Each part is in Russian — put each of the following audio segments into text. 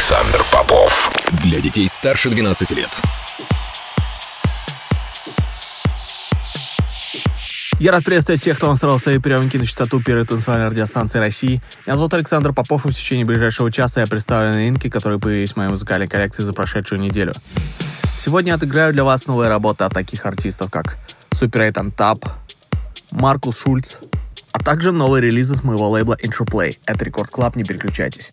Александр Попов. Для детей старше 12 лет. Я рад приветствовать всех, кто настроил свои приемники на частоту первой танцевальной радиостанции России. Меня зовут Александр Попов, и в течение ближайшего часа я представлю новинки, которые появились в моей музыкальной коллекции за прошедшую неделю. Сегодня отыграю для вас новые работы от таких артистов, как Super8 & Tab, Маркус Шульц, а также новые релизы с моего лейбла Interplay. Это Record Club, не переключайтесь.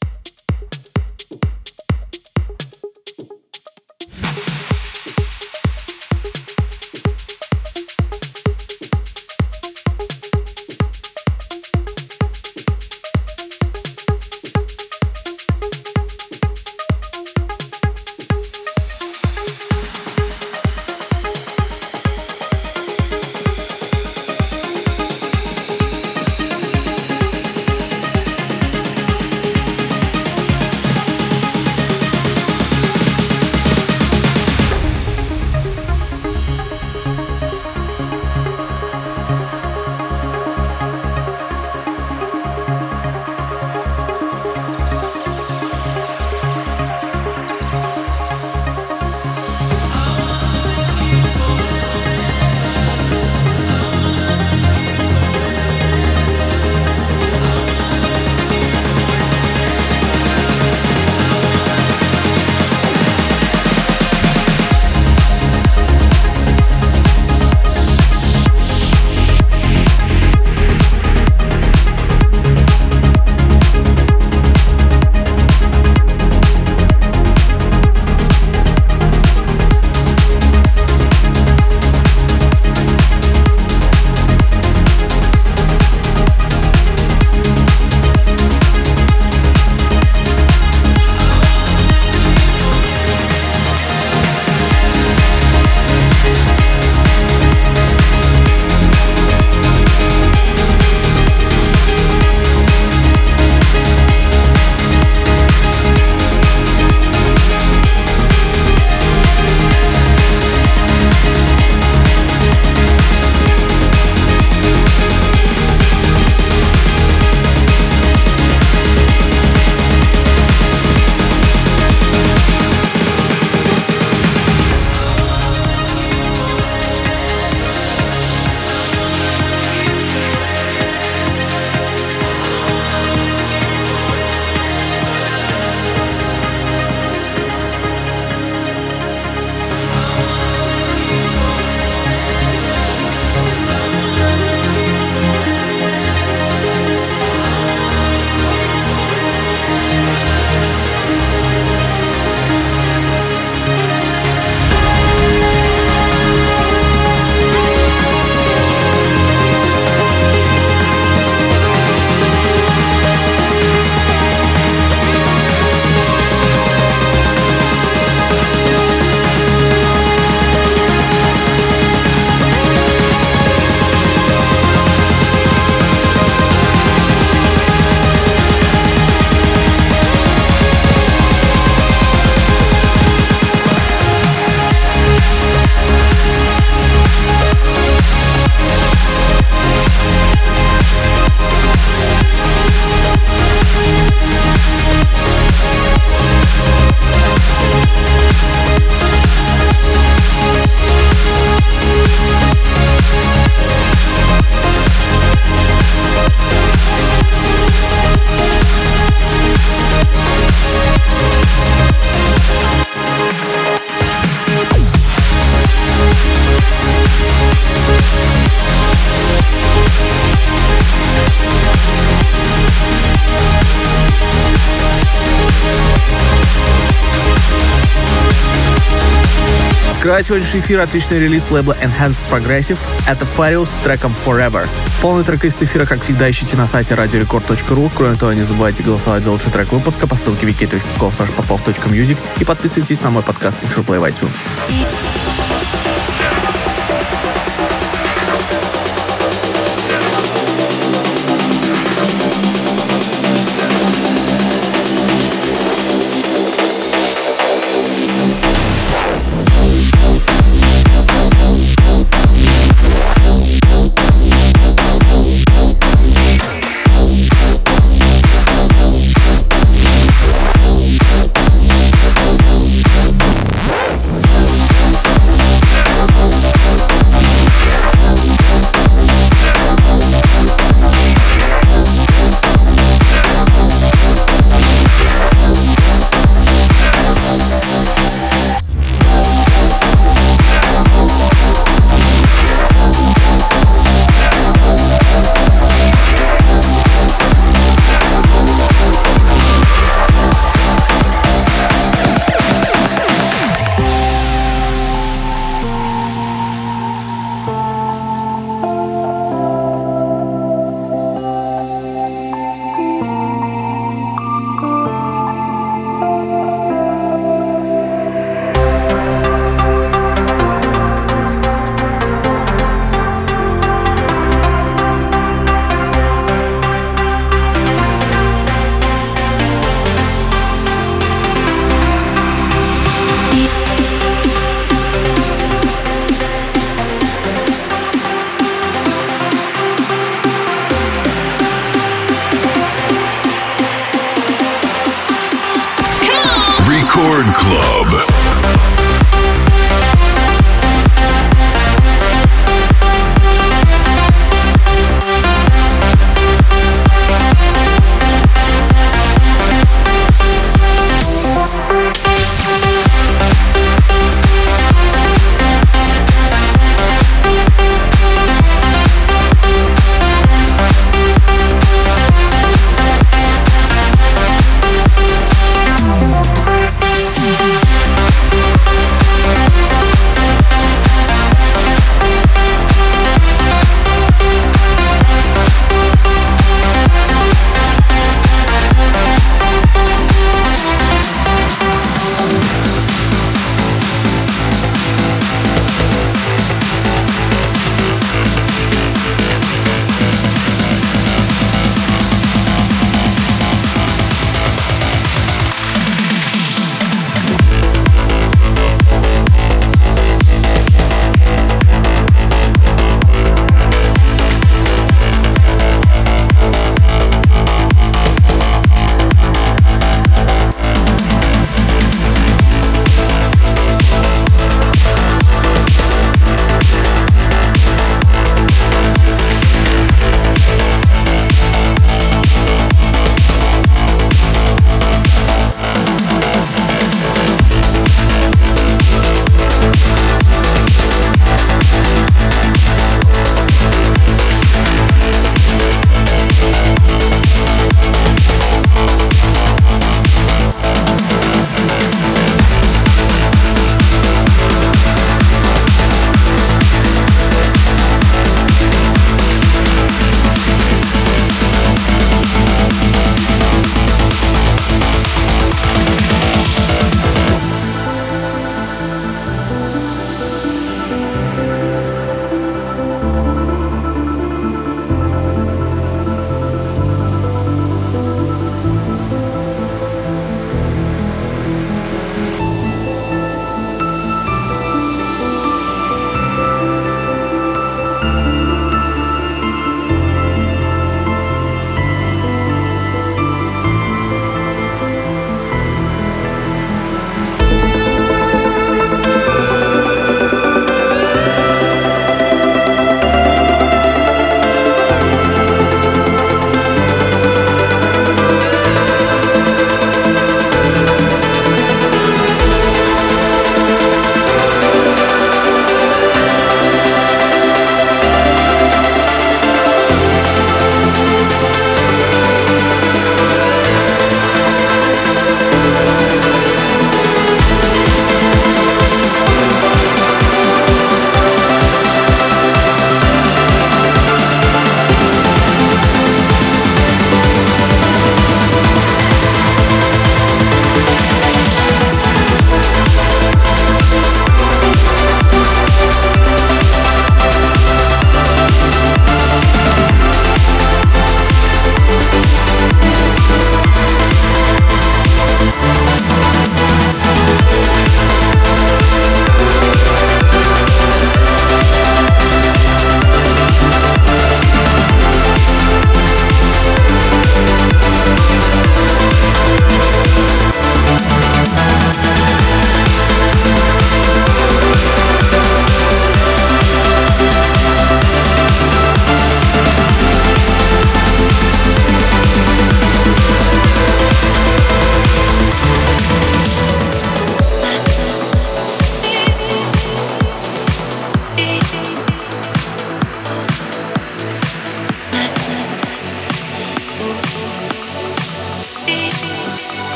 Открывает сегодняшний эфир отличный релиз лейбла Enhanced Progressive. Это Farius с треком Forever. Полный трек из эфира, как всегда, ищите на сайте radiorecord.ru. Кроме того, не забывайте голосовать за лучший трек выпуска по ссылке wiki.com/popov.music и подписывайтесь на мой подкаст Intro Play в iTunes.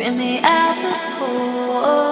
Bring me out the cold.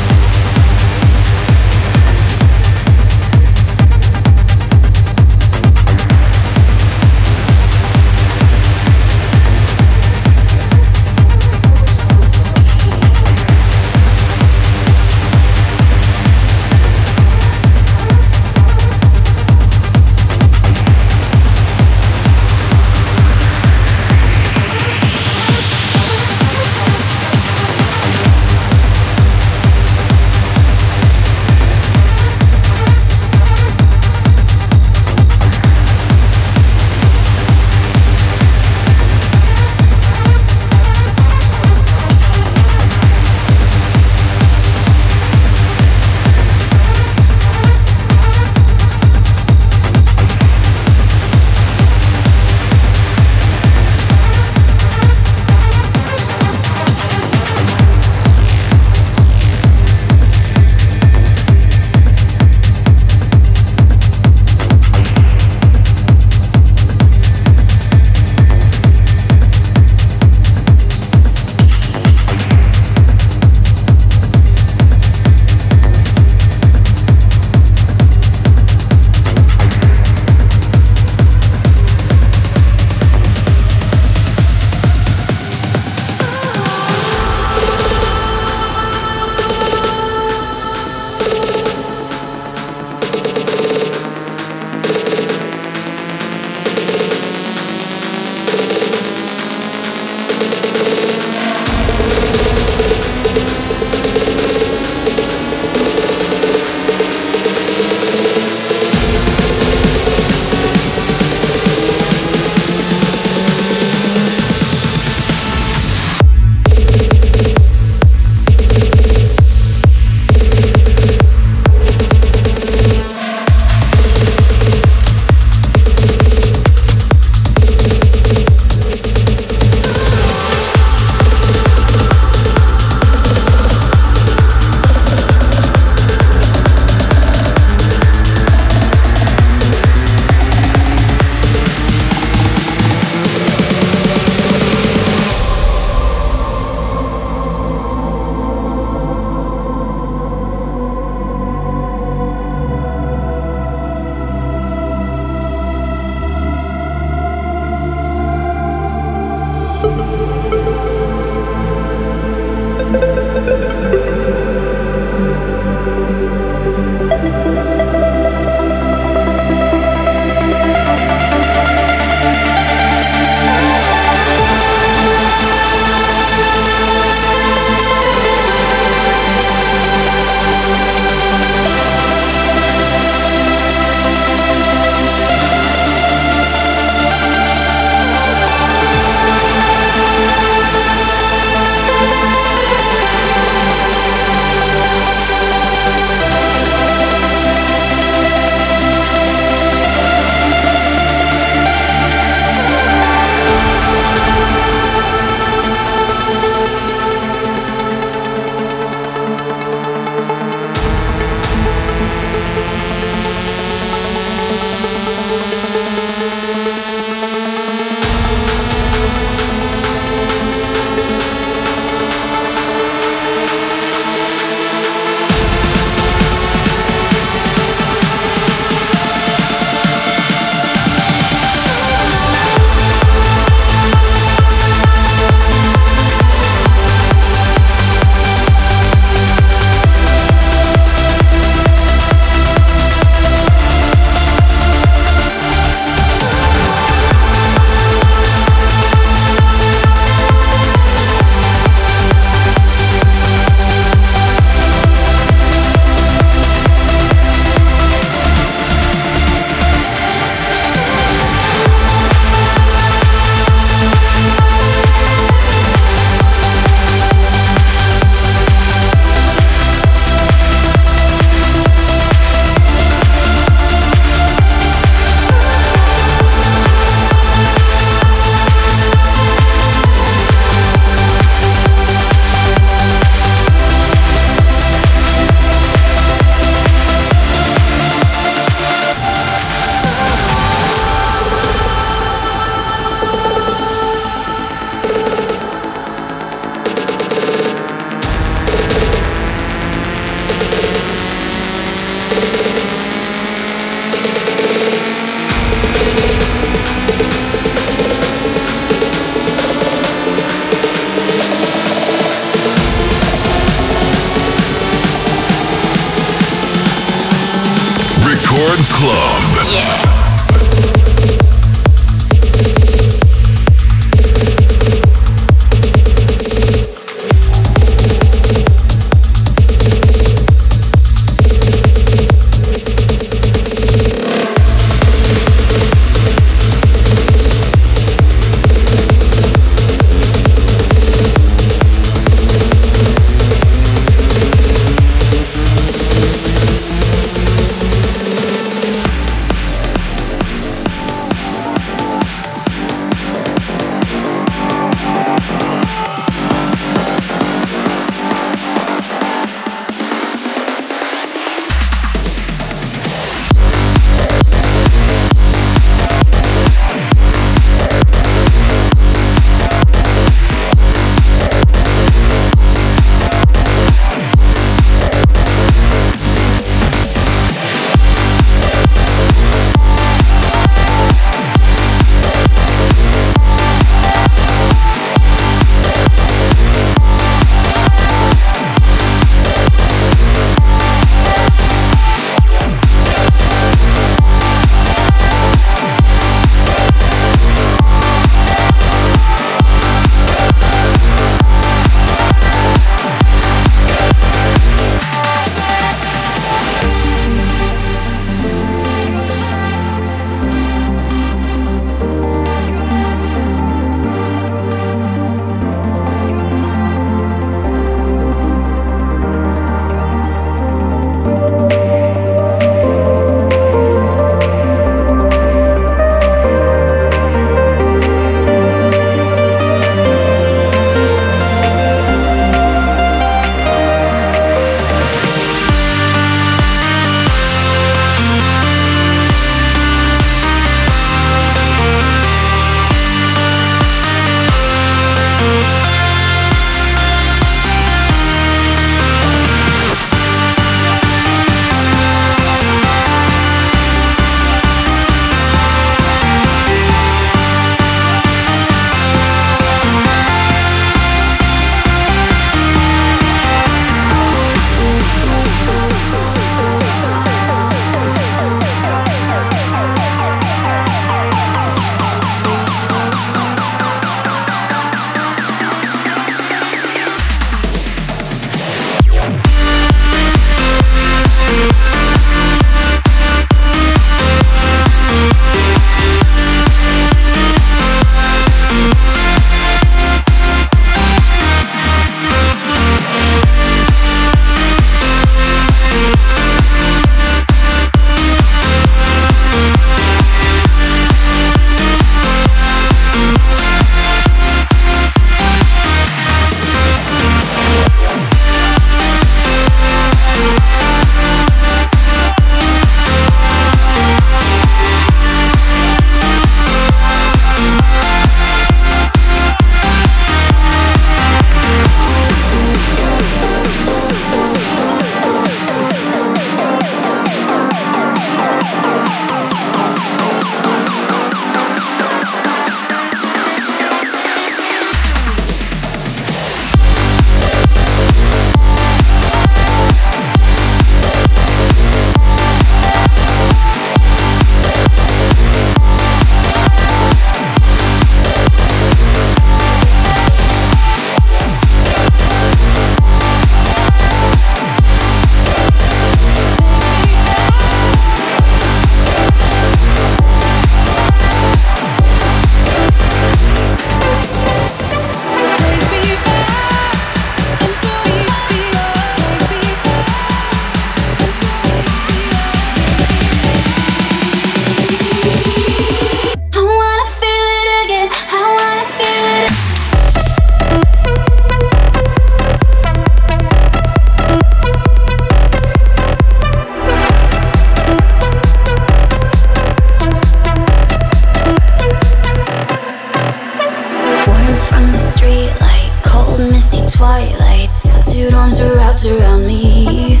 twilight, tattooed arms are wrapped around me.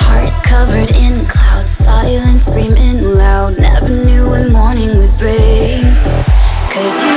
Heart covered in clouds, silence screaming loud. Never knew when morning would bring. Cause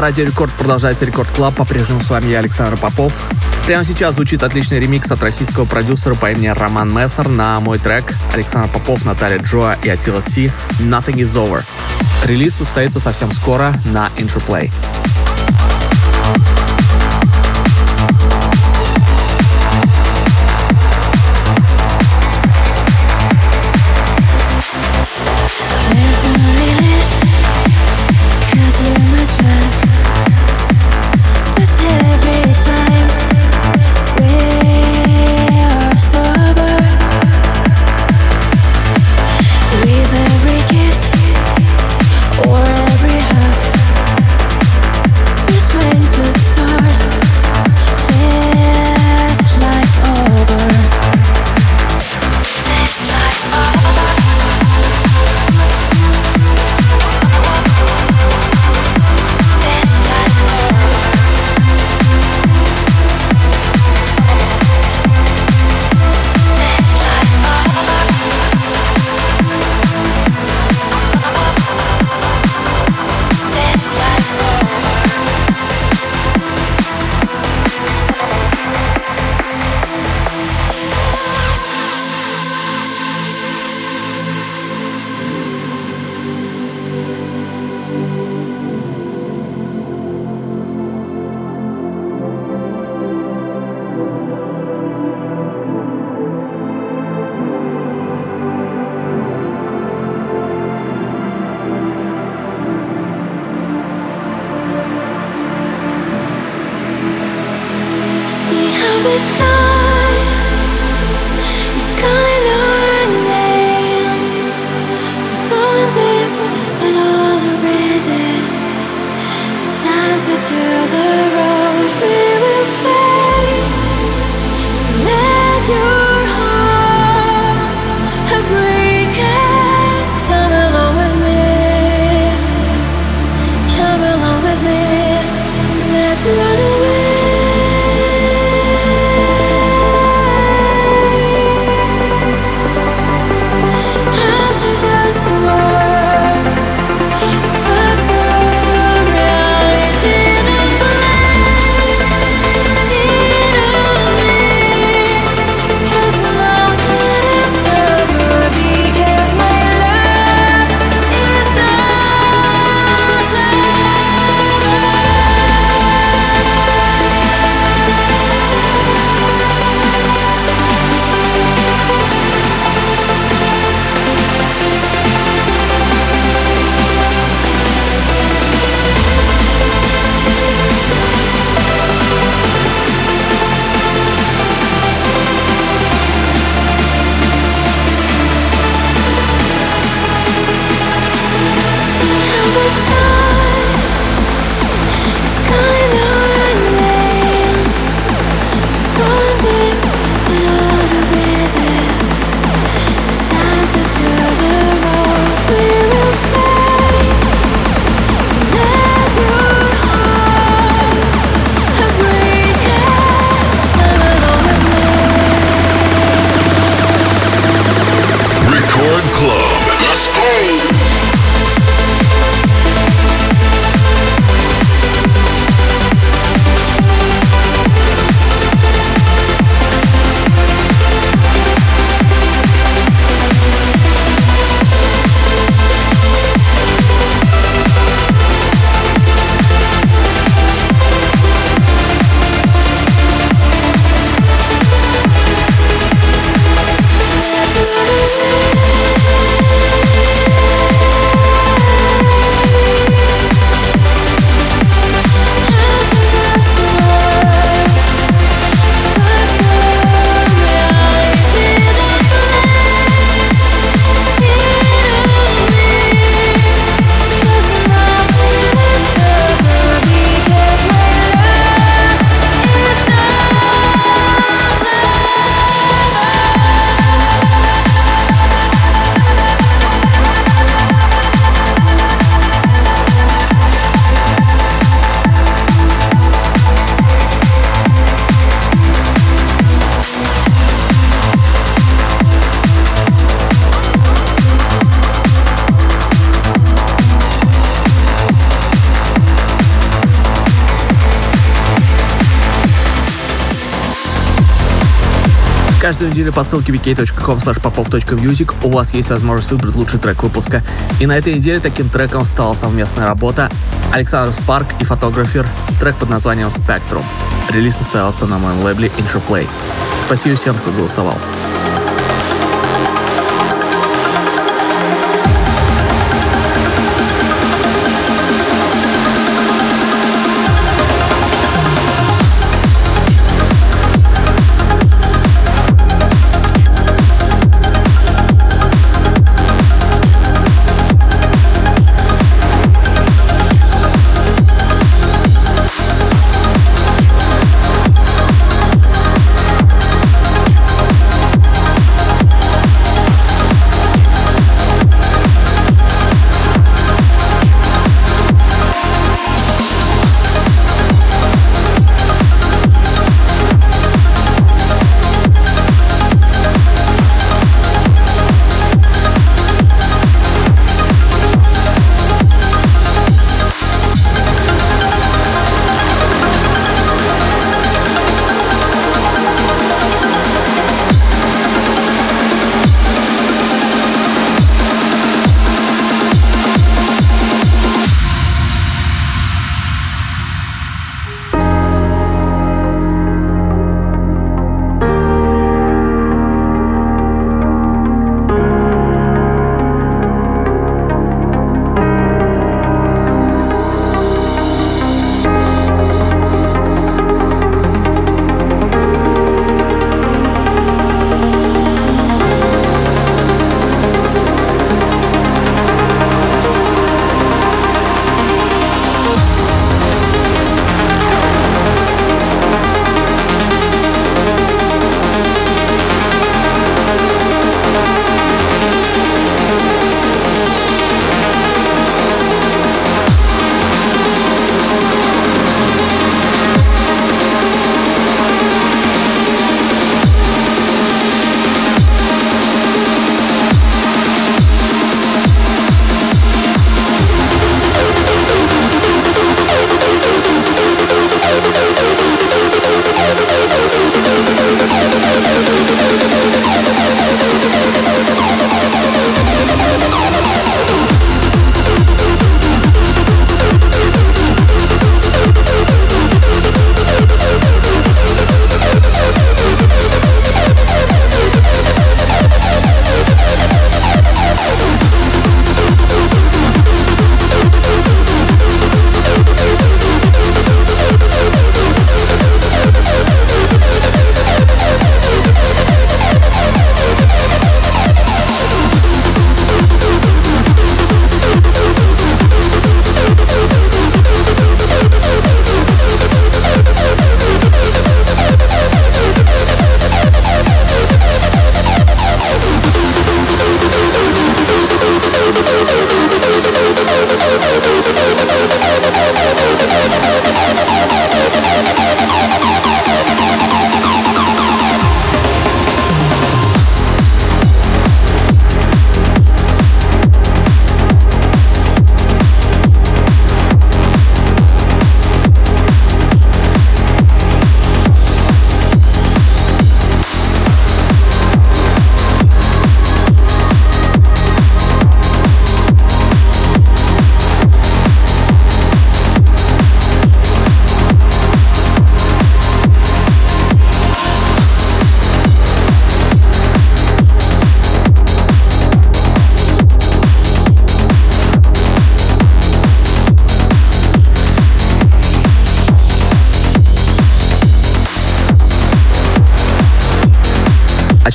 На Радио Рекорд продолжается Record Club. По-прежнему с вами я, Александр Попов. Прямо сейчас звучит отличный ремикс от российского продюсера по имени Роман Мессер на мой трек Александр Попов, Наталья Джоа и Атила Си «Nothing is Over». Релиз состоится совсем скоро на Interplay. Каждую неделю по ссылке vk.com popov.music у вас есть возможность выбрать лучший трек выпуска. И на этой неделе таким треком стала совместная работа Александр Спарк и фотографер, трек под названием Spectrum. Релиз состоялся на моем лейбле Interplay. Спасибо всем, кто голосовал.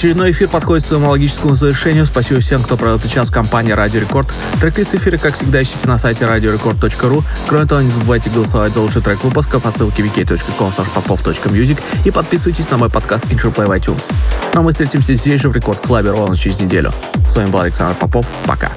Очередной эфир подходит к своему логическому завершению. Спасибо всем, кто провел этот час в компании Радио Рекорд. Трек-лист эфира, как всегда, ищите на сайте radiorecord.ru. Кроме того, не забывайте голосовать за лучший трек выпуска по ссылке wiki.com popov.music и подписывайтесь на мой подкаст Interplay в iTunes. Ну а мы встретимся здесь же в Рекорд Клабе ровно через неделю. С вами был Александр Попов. Пока.